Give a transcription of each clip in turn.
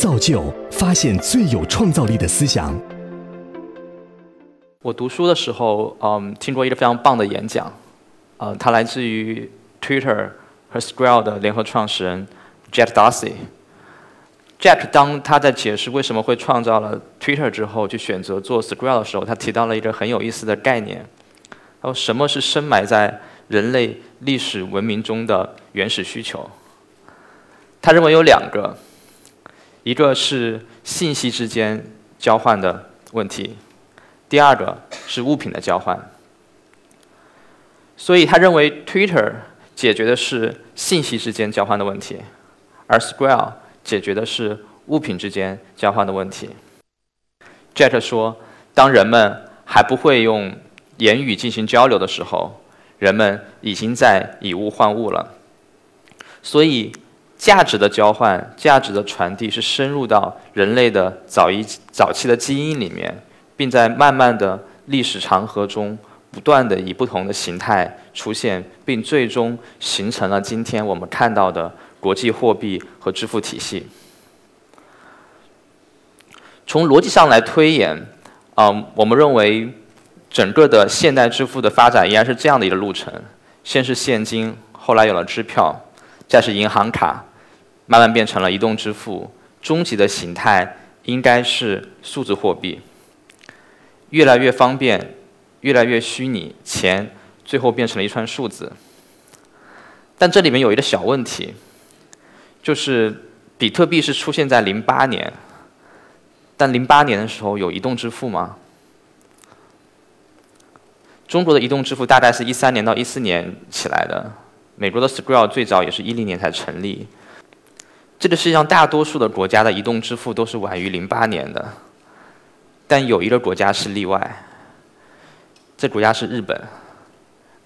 造就发现最有创造力的思想。我读书的时候，嗯，听过一个非常棒的演讲，呃，它来自于 Twitter 和 Skrill 的联合创始人 Jack Dorsey。Jack 当他在解释为什么会创造了 Twitter 之后，去选择做 Skrill 的时候，他提到了一个很有意思的概念。他说：“什么是深埋在人类历史文明中的原始需求？”他认为有两个，一个是信息之间交换的问题。第二个是物品的交换，所以他认为 Twitter 解决的是信息之间交换的问题，而 Square 解决的是物品之间交换的问题。Jack 说，当人们还不会用言语进行交流的时候，人们已经在以物换物了。所以，价值的交换、价值的传递是深入到人类的早一早期的基因里面。并在慢慢的历史长河中，不断的以不同的形态出现，并最终形成了今天我们看到的国际货币和支付体系。从逻辑上来推演，嗯，我们认为整个的现代支付的发展应该是这样的一个路程：先是现金，后来有了支票，再是银行卡，慢慢变成了移动支付，终极的形态应该是数字货币。越来越方便，越来越虚拟，钱最后变成了一串数字。但这里面有一个小问题，就是比特币是出现在零八年，但零八年的时候有移动支付吗？中国的移动支付大概是一三年到一四年起来的，美国的 Skrill 最早也是一零年才成立。这个世界上大多数的国家的移动支付都是晚于零八年的。但有一个国家是例外，这国家是日本。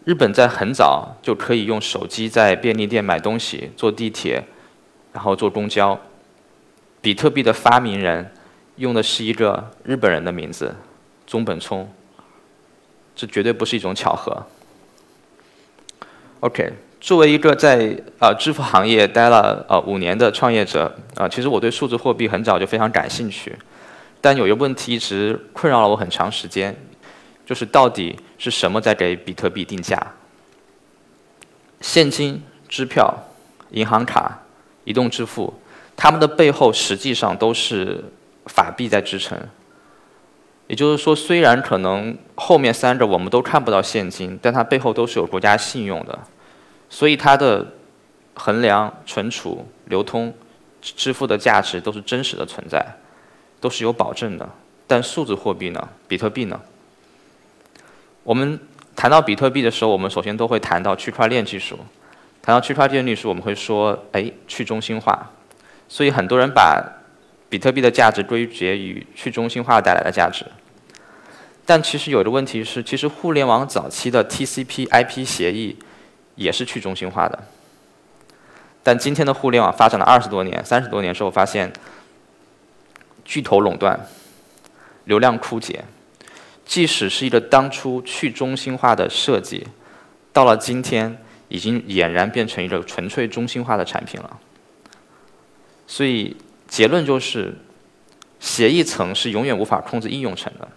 日本在很早就可以用手机在便利店买东西、坐地铁，然后坐公交。比特币的发明人用的是一个日本人的名字——中本聪，这绝对不是一种巧合。OK，作为一个在呃支付行业待了呃五年的创业者啊，其实我对数字货币很早就非常感兴趣。但有一个问题一直困扰了我很长时间，就是到底是什么在给比特币定价？现金、支票、银行卡、移动支付，它们的背后实际上都是法币在支撑。也就是说，虽然可能后面三个我们都看不到现金，但它背后都是有国家信用的，所以它的衡量、存储、流通、支付的价值都是真实的存在。都是有保证的，但数字货币呢？比特币呢？我们谈到比特币的时候，我们首先都会谈到区块链技术。谈到区块链技术，我们会说，哎，去中心化。所以很多人把比特币的价值归结于去中心化带来的价值。但其实有的问题是，其实互联网早期的 TCP/IP 协议也是去中心化的。但今天的互联网发展了二十多年、三十多年之后，发现。巨头垄断，流量枯竭，即使是一个当初去中心化的设计，到了今天已经俨然变成一个纯粹中心化的产品了。所以结论就是，协议层是永远无法控制应用层的。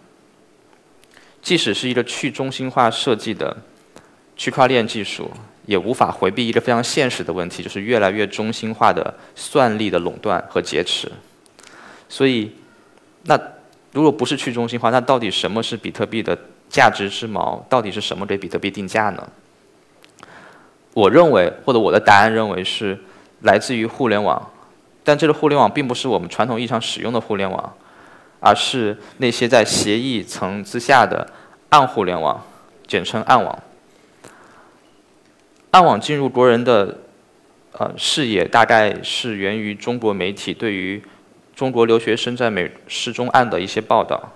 即使是一个去中心化设计的区块链技术，也无法回避一个非常现实的问题，就是越来越中心化的算力的垄断和劫持。所以，那如果不是去中心化，那到底什么是比特币的价值之锚？到底是什么给比特币定价呢？我认为，或者我的答案认为是来自于互联网，但这个互联网并不是我们传统意义上使用的互联网，而是那些在协议层之下的暗互联网，简称暗网。暗网进入国人的呃视野，大概是源于中国媒体对于。中国留学生在美失踪案的一些报道，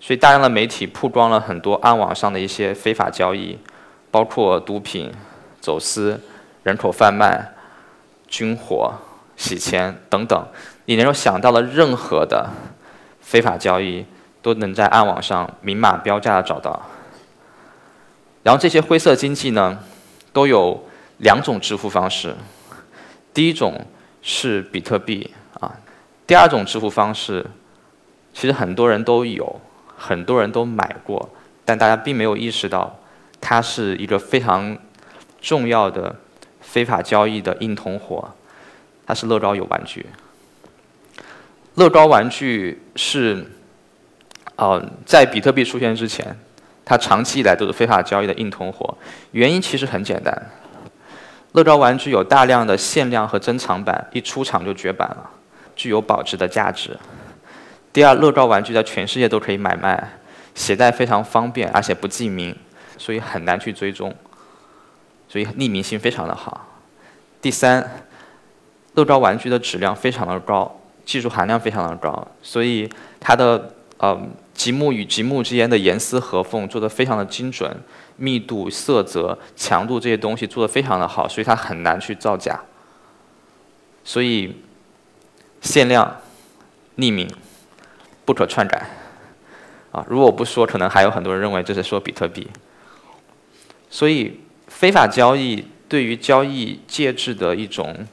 所以大量的媒体曝光了很多暗网上的一些非法交易，包括毒品、走私、人口贩卖、军火、洗钱等等。你能够想到的任何的非法交易，都能在暗网上明码标价的找到。然后这些灰色经济呢，都有两种支付方式，第一种是比特币啊。第二种支付方式，其实很多人都有，很多人都买过，但大家并没有意识到，它是一个非常重要的非法交易的硬通货，它是乐高有玩具。乐高玩具是，呃，在比特币出现之前，它长期以来都是非法交易的硬通货。原因其实很简单，乐高玩具有大量的限量和珍藏版，一出厂就绝版了。具有保值的价值。第二，乐高玩具在全世界都可以买卖，携带非常方便，而且不记名，所以很难去追踪，所以匿名性非常的好。第三，乐高玩具的质量非常的高，技术含量非常的高，所以它的呃积木与积木之间的严丝合缝做得非常的精准，密度、色泽、强度这些东西做得非常的好，所以它很难去造假。所以。限量、匿名、不可篡改，啊！如果我不说，可能还有很多人认为这是说比特币。所以，非法交易对于交易介质的一种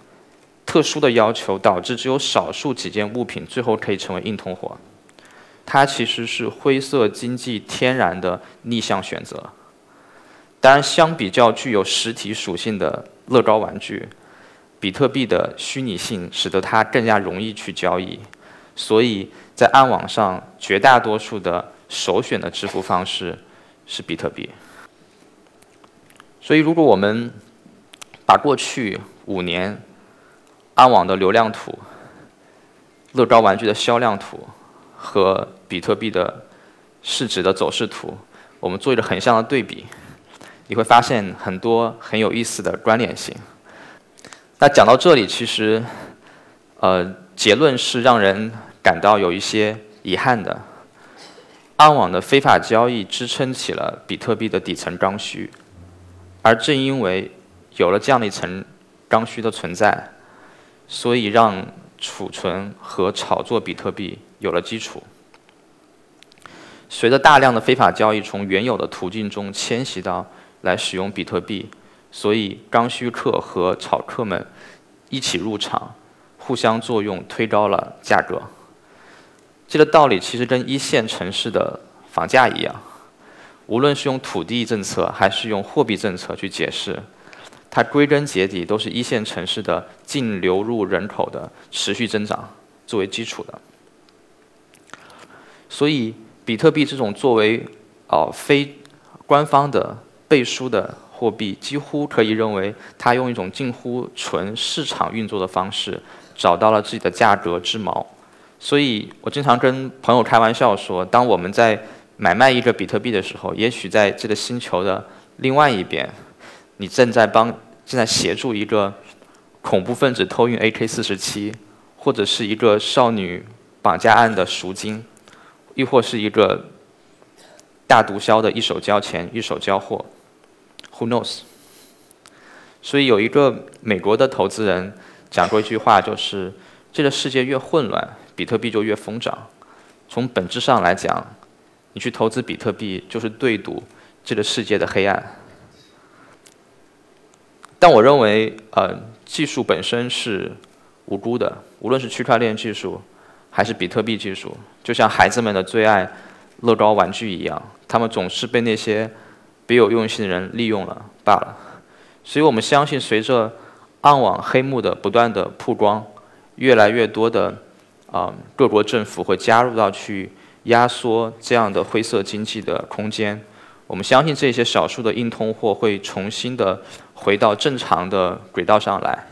特殊的要求，导致只有少数几件物品最后可以成为硬通货。它其实是灰色经济天然的逆向选择。当然，相比较具有实体属性的乐高玩具。比特币的虚拟性使得它更加容易去交易，所以在暗网上绝大多数的首选的支付方式是比特币。所以，如果我们把过去五年暗网的流量图、乐高玩具的销量图和比特币的市值的走势图，我们做一个横向的对比，你会发现很多很有意思的关联性。那讲到这里，其实，呃，结论是让人感到有一些遗憾的。暗网的非法交易支撑起了比特币的底层刚需，而正因为有了这样的一层刚需的存在，所以让储存和炒作比特币有了基础。随着大量的非法交易从原有的途径中迁徙到来使用比特币。所以，刚需客和炒客们一起入场，互相作用，推高了价格。这个道理其实跟一线城市的房价一样，无论是用土地政策还是用货币政策去解释，它归根结底都是一线城市的净流入人口的持续增长作为基础的。所以，比特币这种作为哦非官方的背书的。货币几乎可以认为，它用一种近乎纯市场运作的方式，找到了自己的价格之锚。所以我经常跟朋友开玩笑说，当我们在买卖一个比特币的时候，也许在这个星球的另外一边，你正在帮正在协助一个恐怖分子偷运 AK-47，或者是一个少女绑架案的赎金，亦或是一个大毒枭的一手交钱一手交货。Who knows？所以有一个美国的投资人讲过一句话，就是这个世界越混乱，比特币就越疯涨。从本质上来讲，你去投资比特币就是对赌这个世界的黑暗。但我认为，呃，技术本身是无辜的，无论是区块链技术还是比特币技术，就像孩子们的最爱乐高玩具一样，他们总是被那些。别有用心的人利用了罢了，所以我们相信，随着暗网黑幕的不断的曝光，越来越多的啊各国政府会加入到去压缩这样的灰色经济的空间。我们相信这些少数的硬通货会重新的回到正常的轨道上来，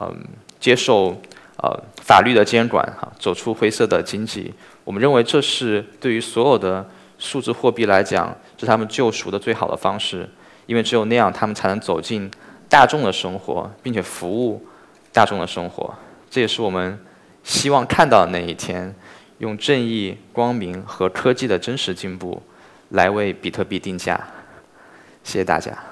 嗯，接受呃法律的监管哈，走出灰色的经济。我们认为这是对于所有的。数字货币来讲，是他们救赎的最好的方式，因为只有那样，他们才能走进大众的生活，并且服务大众的生活。这也是我们希望看到的那一天，用正义、光明和科技的真实进步，来为比特币定价。谢谢大家。